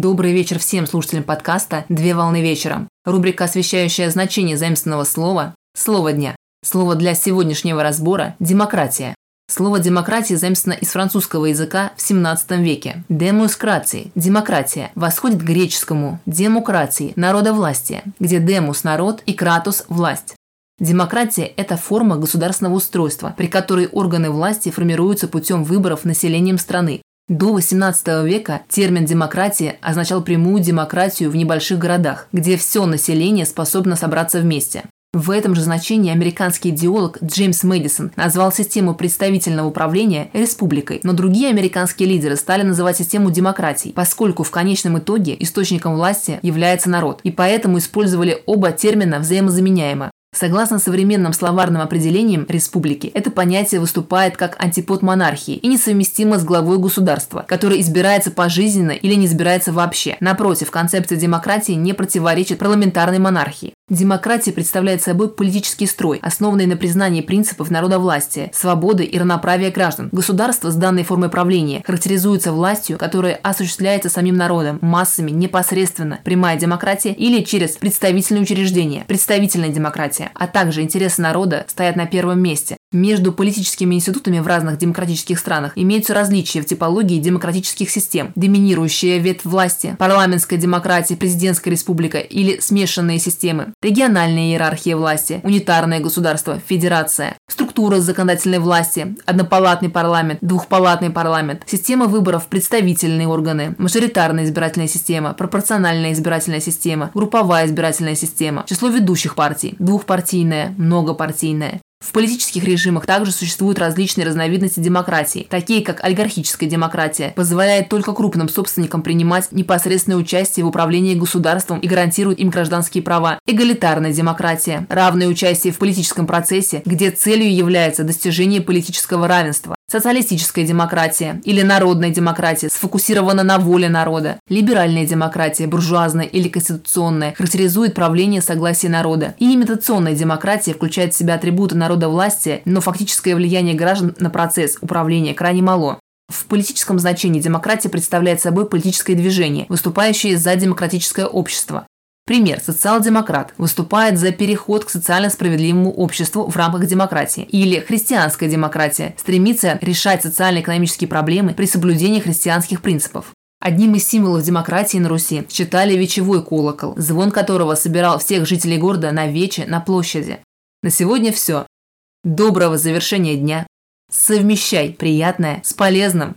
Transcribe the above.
Добрый вечер всем слушателям подкаста «Две волны вечером». Рубрика, освещающая значение заимственного слова «Слово дня». Слово для сегодняшнего разбора – «демократия». Слово «демократия» заимствовано из французского языка в 17 веке. Демускрации – демократия, восходит к греческому демократии – народовластие, где демус – народ и кратус – власть. Демократия – это форма государственного устройства, при которой органы власти формируются путем выборов населением страны. До XVIII века термин «демократия» означал прямую демократию в небольших городах, где все население способно собраться вместе. В этом же значении американский идеолог Джеймс Мэдисон назвал систему представительного управления республикой, но другие американские лидеры стали называть систему демократией, поскольку в конечном итоге источником власти является народ, и поэтому использовали оба термина взаимозаменяемо. Согласно современным словарным определениям республики, это понятие выступает как антипод монархии и несовместимо с главой государства, которое избирается пожизненно или не избирается вообще. Напротив, концепция демократии не противоречит парламентарной монархии. Демократия представляет собой политический строй, основанный на признании принципов народовластия, свободы и равноправия граждан. Государство с данной формой правления характеризуется властью, которая осуществляется самим народом, массами непосредственно, прямая демократия или через представительные учреждения, представительная демократия, а также интересы народа стоят на первом месте. Между политическими институтами в разных демократических странах имеются различия в типологии демократических систем. Доминирующая ветвь власти, парламентская демократия, президентская республика или смешанные системы, региональная иерархия власти, унитарное государство, федерация, структура законодательной власти, однопалатный парламент, двухпалатный парламент, система выборов, представительные органы, мажоритарная избирательная система, пропорциональная избирательная система, групповая избирательная система, число ведущих партий, двухпартийная, многопартийная, в политических режимах также существуют различные разновидности демократии, такие как олигархическая демократия, позволяет только крупным собственникам принимать непосредственное участие в управлении государством и гарантирует им гражданские права. Эгалитарная демократия – равное участие в политическом процессе, где целью является достижение политического равенства. Социалистическая демократия или народная демократия сфокусирована на воле народа. Либеральная демократия, буржуазная или конституционная, характеризует правление согласия народа. И имитационная демократия включает в себя атрибуты народовластия, но фактическое влияние граждан на процесс управления крайне мало. В политическом значении демократия представляет собой политическое движение, выступающее за демократическое общество. Пример. Социал-демократ выступает за переход к социально справедливому обществу в рамках демократии. Или христианская демократия стремится решать социально-экономические проблемы при соблюдении христианских принципов. Одним из символов демократии на Руси считали вечевой колокол, звон которого собирал всех жителей города на вече на площади. На сегодня все. Доброго завершения дня. Совмещай приятное с полезным.